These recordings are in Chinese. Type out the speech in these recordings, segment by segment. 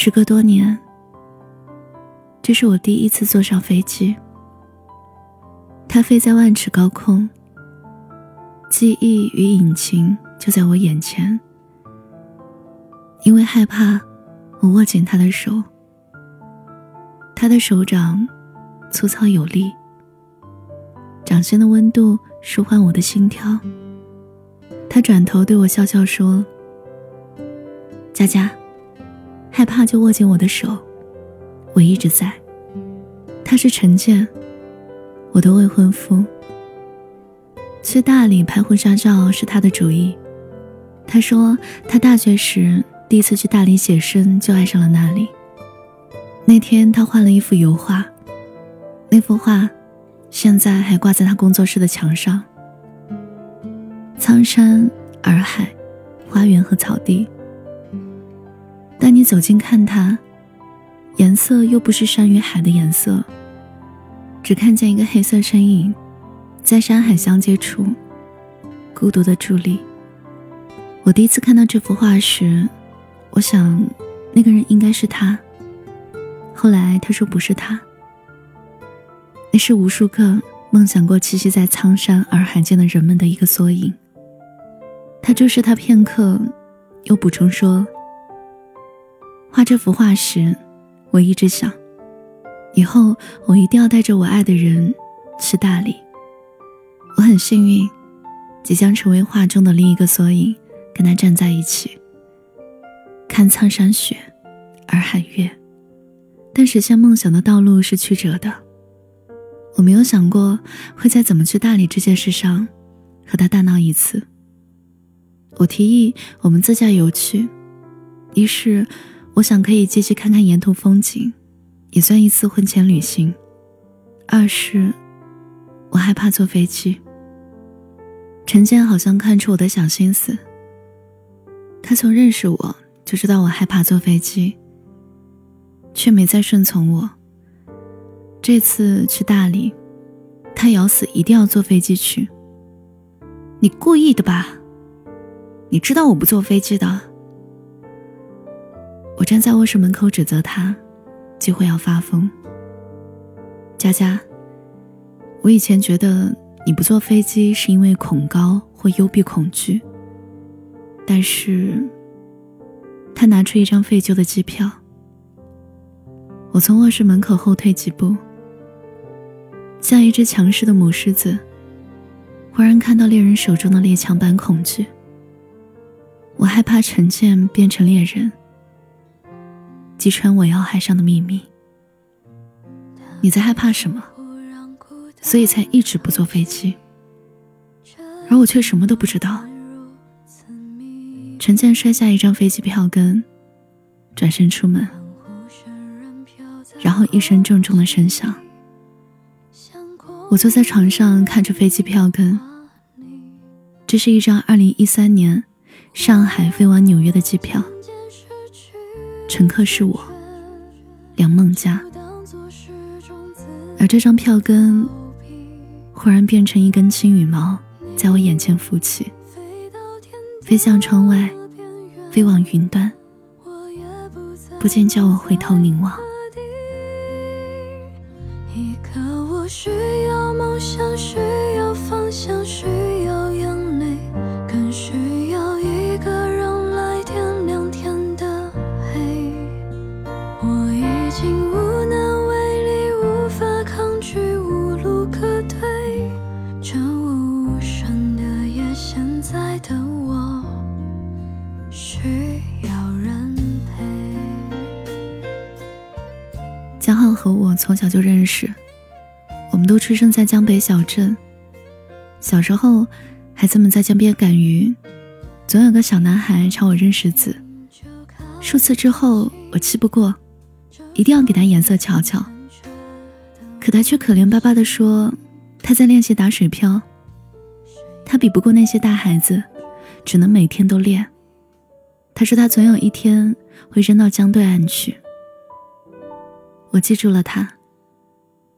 时隔多年，这是我第一次坐上飞机。它飞在万尺高空，记忆与引擎就在我眼前。因为害怕，我握紧他的手。他的手掌粗糙有力，掌心的温度舒缓我的心跳。他转头对我笑笑说：“佳佳。”害怕就握紧我的手，我一直在。他是陈建，我的未婚夫。去大理拍婚纱照是他的主意。他说他大学时第一次去大理写生就爱上了那里。那天他画了一幅油画，那幅画现在还挂在他工作室的墙上。苍山洱海，花园和草地。当你走近看它，颜色又不是山与海的颜色，只看见一个黑色身影，在山海相接处，孤独的伫立。我第一次看到这幅画时，我想那个人应该是他。后来他说不是他，那是无数个梦想过栖息在苍山洱海间的人们的一个缩影。他注视他片刻，又补充说。画这幅画时，我一直想，以后我一定要带着我爱的人去大理。我很幸运，即将成为画中的另一个缩影，跟他站在一起，看苍山雪，洱海月。但实现梦想的道路是曲折的，我没有想过会在怎么去大理这件事上和他大闹一次。我提议我们自驾游去，一是。我想可以继续看看沿途风景，也算一次婚前旅行。二是，我害怕坐飞机。陈建好像看出我的小心思，他从认识我就知道我害怕坐飞机，却没再顺从我。这次去大理，他咬死一定要坐飞机去。你故意的吧？你知道我不坐飞机的。我站在卧室门口指责他，几乎要发疯。佳佳，我以前觉得你不坐飞机是因为恐高或幽闭恐惧。但是，他拿出一张废旧的机票。我从卧室门口后退几步，像一只强势的母狮子，忽然看到猎人手中的猎枪般恐惧。我害怕成见变成猎人。击穿我要害上的秘密。你在害怕什么？所以才一直不坐飞机，而我却什么都不知道。陈建摔下一张飞机票根，转身出门，然后一声重重的声响。我坐在床上看着飞机票根，这是一张二零一三年上海飞往纽约的机票。乘客是我，梁梦佳，而这张票根忽然变成一根轻羽毛，在我眼前浮起，飞向窗外，飞往云端，不禁叫我回头凝望。一个我需要梦想，需从小就认识，我们都出生在江北小镇。小时候，孩子们在江边赶鱼，总有个小男孩朝我扔石子。数次之后，我气不过，一定要给他颜色瞧瞧。可他却可怜巴巴地说：“他在练习打水漂，他比不过那些大孩子，只能每天都练。”他说他总有一天会扔到江对岸去。我记住了他，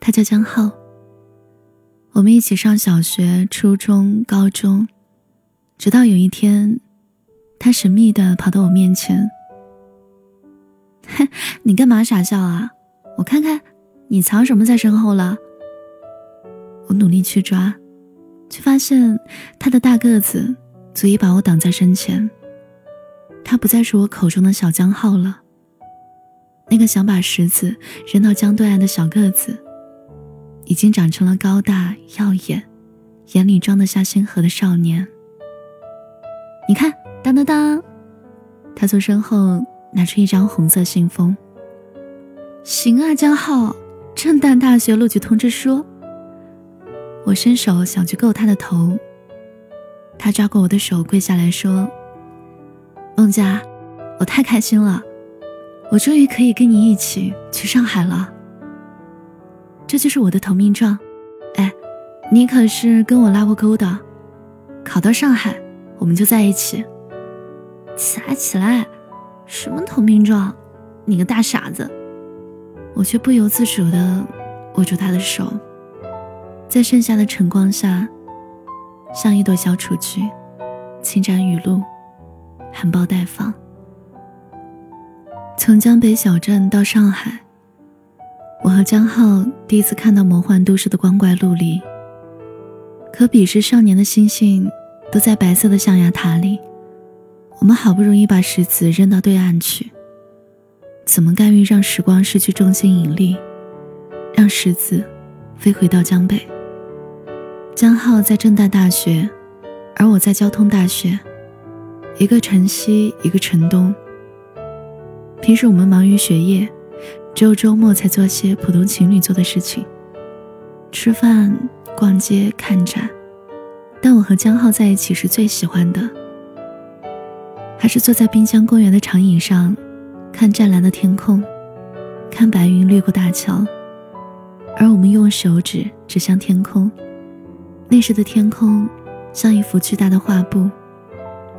他叫江浩。我们一起上小学、初中、高中，直到有一天，他神秘的跑到我面前，你干嘛傻笑啊？我看看，你藏什么在身后了？我努力去抓，却发现他的大个子足以把我挡在身前。他不再是我口中的小江浩了。那个想把石子扔到江对岸的小个子，已经长成了高大耀眼、眼里装得下星河的少年。你看，当当当，他从身后拿出一张红色信封。行啊，江浩，震旦大学录取通知书。我伸手想去够他的头，他抓过我的手，跪下来说：“孟佳，我太开心了，我终于可以跟你一起去上海了。这就是我的投名状，哎，你可是跟我拉过钩的，考到上海我们就在一起。起来起来，什么投名状？你个大傻子！我却不由自主地握住他的手。”在盛夏的晨光下，像一朵小雏菊，轻展雨露，含苞待放。从江北小镇到上海，我和江浩第一次看到魔幻都市的光怪陆离。可彼时少年的心性都在白色的象牙塔里，我们好不容易把石子扔到对岸去，怎么甘于让时光失去重心引力，让石子飞回到江北？江浩在正大大学，而我在交通大学，一个城西，一个城东。平时我们忙于学业，只有周末才做些普通情侣做的事情，吃饭、逛街、看展。但我和江浩在一起是最喜欢的，还是坐在滨江公园的长椅上，看湛蓝的天空，看白云掠过大桥，而我们用手指指向天空。那时的天空像一幅巨大的画布，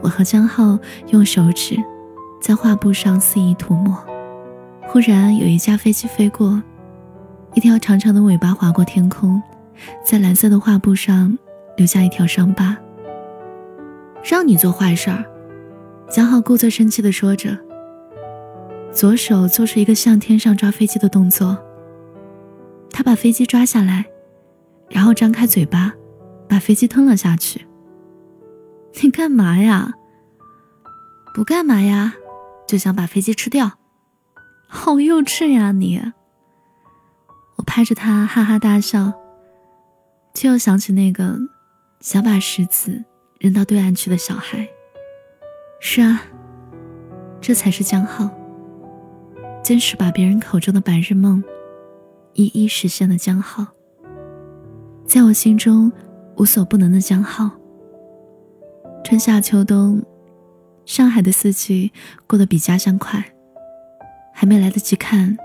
我和江浩用手指在画布上肆意涂抹。忽然有一架飞机飞过，一条长长的尾巴划过天空，在蓝色的画布上留下一条伤疤。让你做坏事儿，江浩故作生气地说着，左手做出一个向天上抓飞机的动作。他把飞机抓下来，然后张开嘴巴。把飞机吞了下去。你干嘛呀？不干嘛呀，就想把飞机吃掉。好幼稚呀你！我拍着他哈哈大笑，却又想起那个想把石子扔到对岸去的小孩。是啊，这才是江浩，坚持把别人口中的白日梦一一实现的江浩，在我心中。无所不能的江浩。春夏秋冬，上海的四季过得比家乡快，还没来得及看，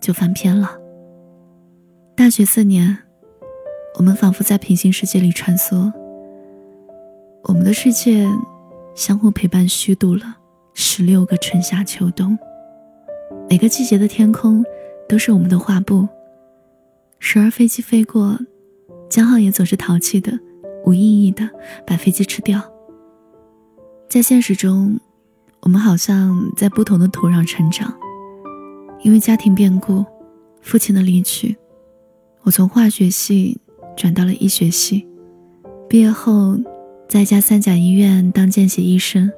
就翻篇了。大学四年，我们仿佛在平行世界里穿梭。我们的世界相互陪伴，虚度了十六个春夏秋冬。每个季节的天空都是我们的画布。时而飞机飞过。江浩也总是淘气的、无意义的把飞机吃掉。在现实中，我们好像在不同的土壤成长。因为家庭变故，父亲的离去，我从化学系转到了医学系。毕业后，在一家三甲医院当见习医生，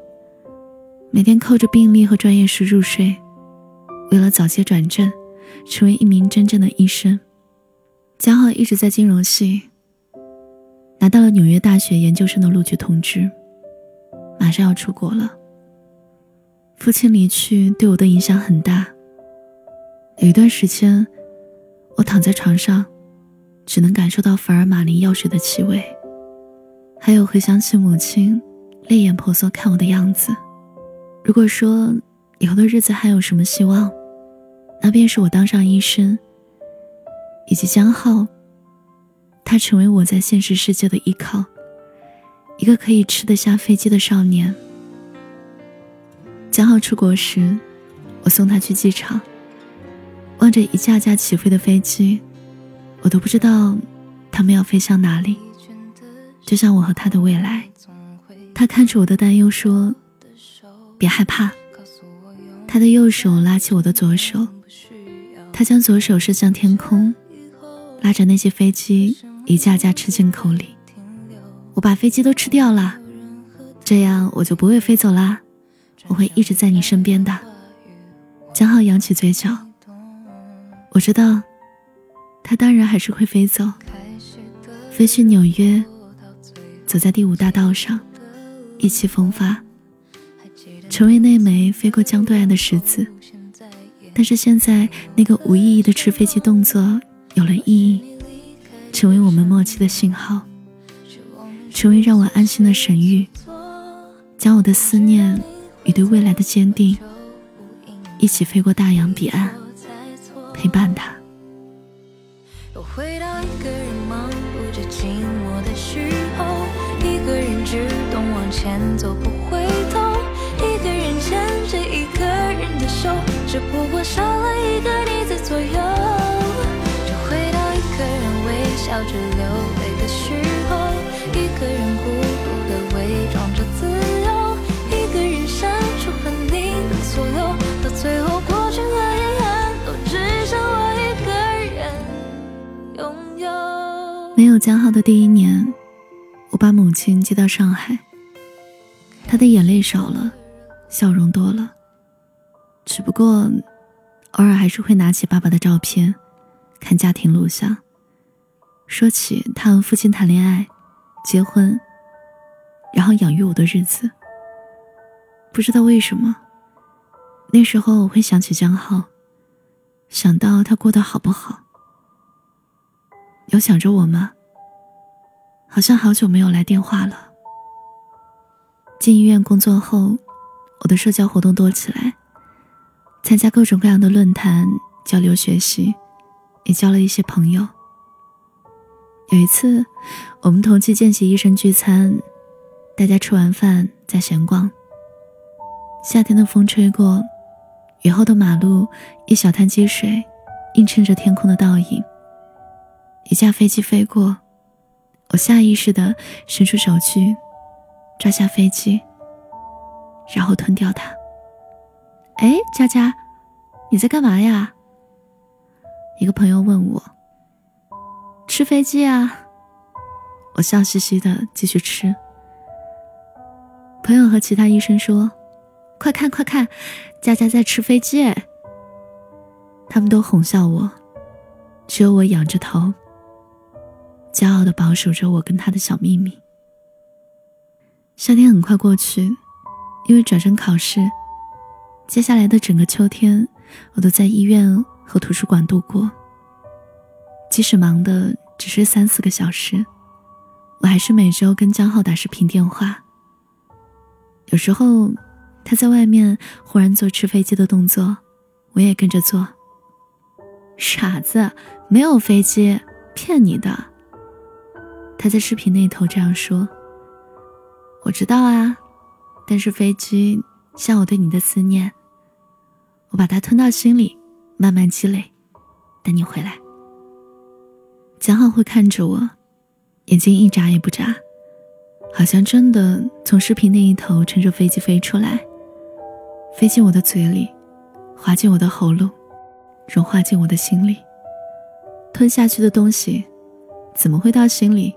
每天扣着病历和专业书入睡，为了早些转正，成为一名真正的医生。江浩一直在金融系，拿到了纽约大学研究生的录取通知，马上要出国了。父亲离去对我的影响很大，有一段时间，我躺在床上，只能感受到福尔马林药水的气味，还有回想起母亲泪眼婆娑看我的样子。如果说以后的日子还有什么希望，那便是我当上医生。以及江浩，他成为我在现实世界的依靠，一个可以吃得下飞机的少年。江浩出国时，我送他去机场，望着一架架起飞的飞机，我都不知道他们要飞向哪里。就像我和他的未来，他看着我的担忧说：“别害怕，他的右手拉起我的左手，他将左手伸向天空，拉着那些飞机一架架吃进口里。我把飞机都吃掉了，这样我就不会飞走啦。我会一直在你身边的。江浩扬起嘴角，我知道，他当然还是会飞走，飞去纽约，走在第五大道上，意气风发。成为那枚飞过江对岸的石子，但是现在那个无意义的吃飞机动作有了意义，成为我们默契的信号，成为让我安心的神谕，将我的思念与对未来的坚定，一起飞过大洋彼岸，陪伴他。又回到一个人忙碌着寂寞的时候，一个人只懂往前走，不回头。一个人牵着一个人的手，只不过少了一个你在左右。就回到一个人微笑着没有江浩的第一年，我把母亲接到上海，她的眼泪少了。笑容多了，只不过偶尔还是会拿起爸爸的照片，看家庭录像，说起他和父亲谈恋爱、结婚，然后养育我的日子。不知道为什么，那时候我会想起江浩，想到他过得好不好。有想着我吗？好像好久没有来电话了。进医院工作后。我的社交活动多起来，参加各种各样的论坛交流学习，也交了一些朋友。有一次，我们同期见习医生聚餐，大家吃完饭在闲逛。夏天的风吹过，雨后的马路一小滩积水，映衬着天空的倒影。一架飞机飞过，我下意识地伸出手去抓下飞机。然后吞掉它。哎，佳佳，你在干嘛呀？一个朋友问我。吃飞机啊！我笑嘻嘻的继续吃。朋友和其他医生说：“快看快看，佳佳在吃飞机！”哎，他们都哄笑我，只有我仰着头，骄傲的保守着我跟他的小秘密。夏天很快过去。因为转正考试，接下来的整个秋天，我都在医院和图书馆度过。即使忙的只是三四个小时，我还是每周跟江浩打视频电话。有时候他在外面忽然做吃飞机的动作，我也跟着做。傻子，没有飞机，骗你的。他在视频那头这样说。我知道啊。但是飞机像我对你的思念，我把它吞到心里，慢慢积累，等你回来。蒋浩会看着我，眼睛一眨也不眨，好像真的从视频那一头乘着飞机飞出来，飞进我的嘴里，滑进我的喉咙，融化进我的心里。吞下去的东西，怎么会到心里？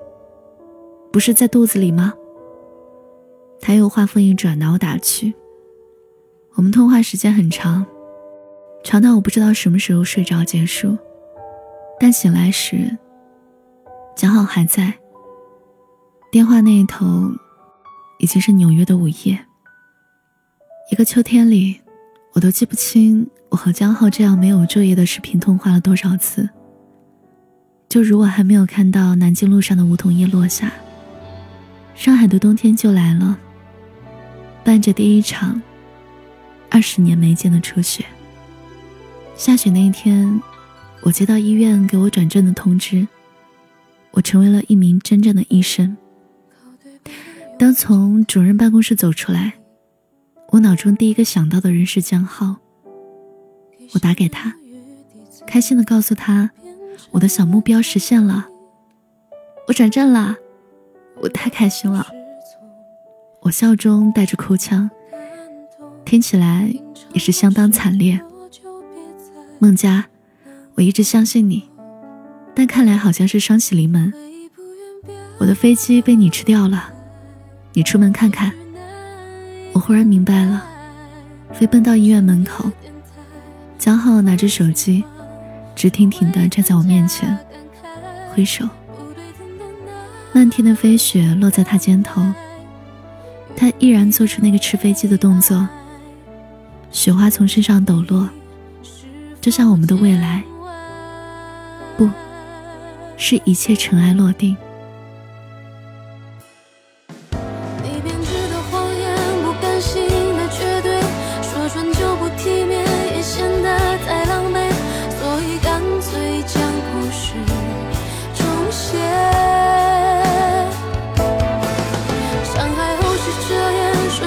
不是在肚子里吗？他又话锋一转，拿我打趣。我们通话时间很长，长到我不知道什么时候睡着结束。但醒来时，江浩还在。电话那一头，已经是纽约的午夜。一个秋天里，我都记不清我和江浩这样没有昼夜的视频通话了多少次。就如我还没有看到南京路上的梧桐叶落下，上海的冬天就来了。伴着第一场二十年没见的初雪。下雪那一天，我接到医院给我转正的通知，我成为了一名真正的医生。当从主任办公室走出来，我脑中第一个想到的人是江浩。我打给他，开心的告诉他，我的小目标实现了，我转正了，我太开心了。我笑中带着哭腔，听起来也是相当惨烈。孟佳，我一直相信你，但看来好像是双喜临门。我的飞机被你吃掉了，你出门看看。我忽然明白了，飞奔到医院门口，江浩拿着手机，直挺挺地站在我面前，挥手。漫天的飞雪落在他肩头，他依然做出那个吃飞机的动作。雪花从身上抖落，就像我们的未来，不是一切尘埃落定。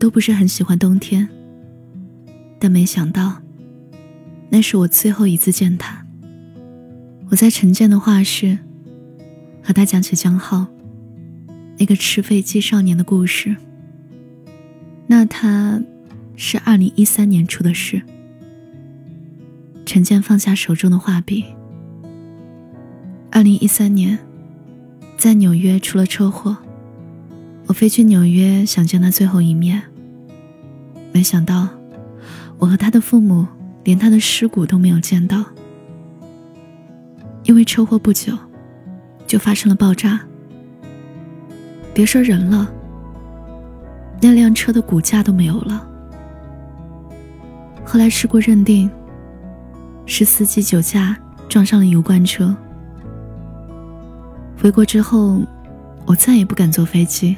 都不是很喜欢冬天，但没想到，那是我最后一次见他。我在陈建的画室，和他讲起江浩那个吃飞机少年的故事。那他，是二零一三年出的事。陈建放下手中的画笔。二零一三年，在纽约出了车祸，我飞去纽约想见他最后一面。没想到，我和他的父母连他的尸骨都没有见到，因为车祸不久，就发生了爆炸。别说人了，那辆车的骨架都没有了。后来事故认定。是司机酒驾撞上了油罐车。回国之后，我再也不敢坐飞机，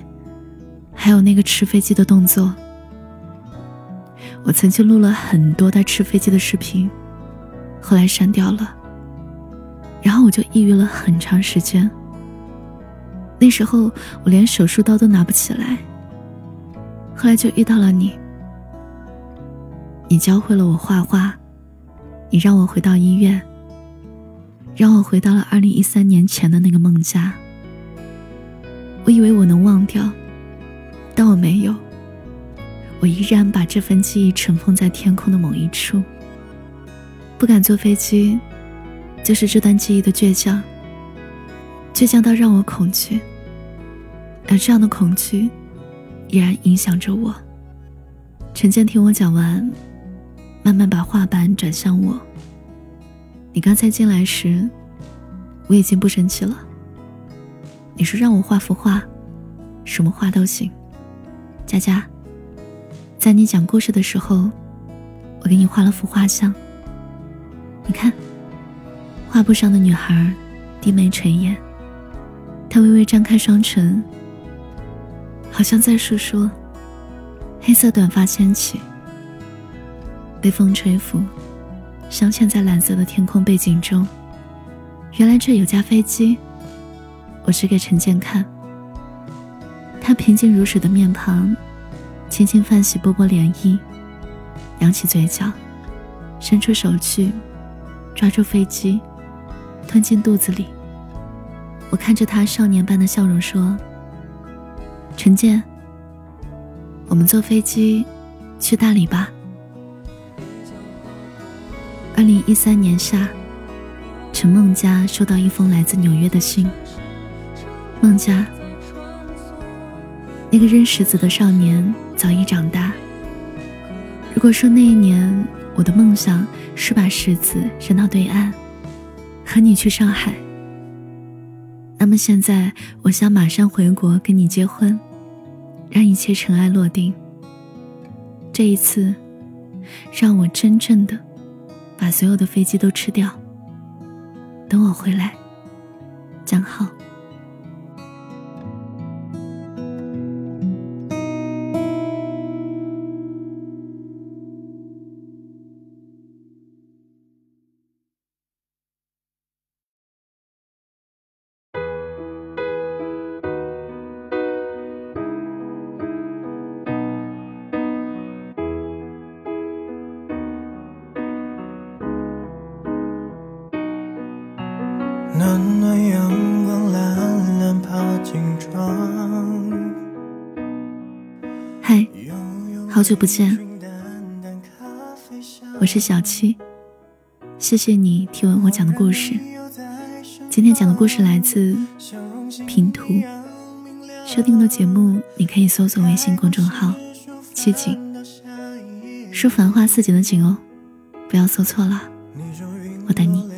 还有那个吃飞机的动作。我曾经录了很多他吃飞机的视频，后来删掉了。然后我就抑郁了很长时间。那时候我连手术刀都拿不起来。后来就遇到了你，你教会了我画画。你让我回到医院，让我回到了二零一三年前的那个孟家。我以为我能忘掉，但我没有。我依然把这份记忆尘封在天空的某一处。不敢坐飞机，就是这段记忆的倔强。倔强到让我恐惧，而这样的恐惧，依然影响着我。陈建听我讲完。慢慢把画板转向我。你刚才进来时，我已经不生气了。你说让我画幅画，什么画都行。佳佳，在你讲故事的时候，我给你画了幅画像。你看，画布上的女孩低眉垂眼，她微微张开双唇，好像在诉说。黑色短发掀起。被风吹拂，镶嵌在蓝色的天空背景中。原来这有架飞机。我指给陈建看。他平静如水的面庞，轻轻泛起波波涟漪，扬起嘴角，伸出手去，抓住飞机，吞进肚子里。我看着他少年般的笑容说：“陈建，我们坐飞机去大理吧。”二零一三年夏，陈梦佳收到一封来自纽约的信。梦佳，那个扔石子的少年早已长大。如果说那一年我的梦想是把石子扔到对岸，和你去上海，那么现在我想马上回国跟你结婚，让一切尘埃落定。这一次，让我真正的。把所有的飞机都吃掉。等我回来，江浩。好久不见，我是小七，谢谢你听完我讲的故事，今天讲的故事来自拼图，收听的节目你可以搜索微信公众号。七景，说繁花似锦的景哦，不要搜错了，我等你。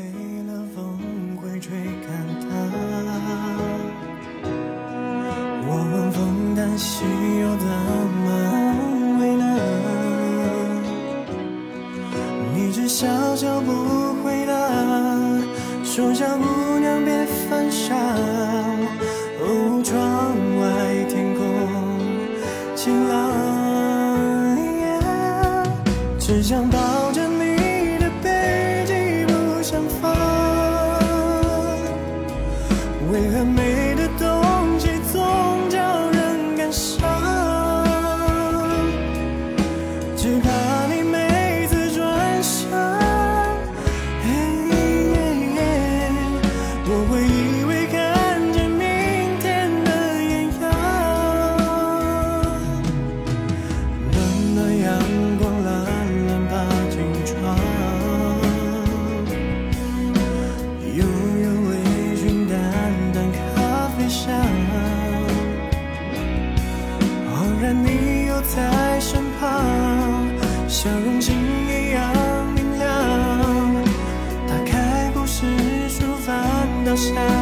i don't chamou. shine.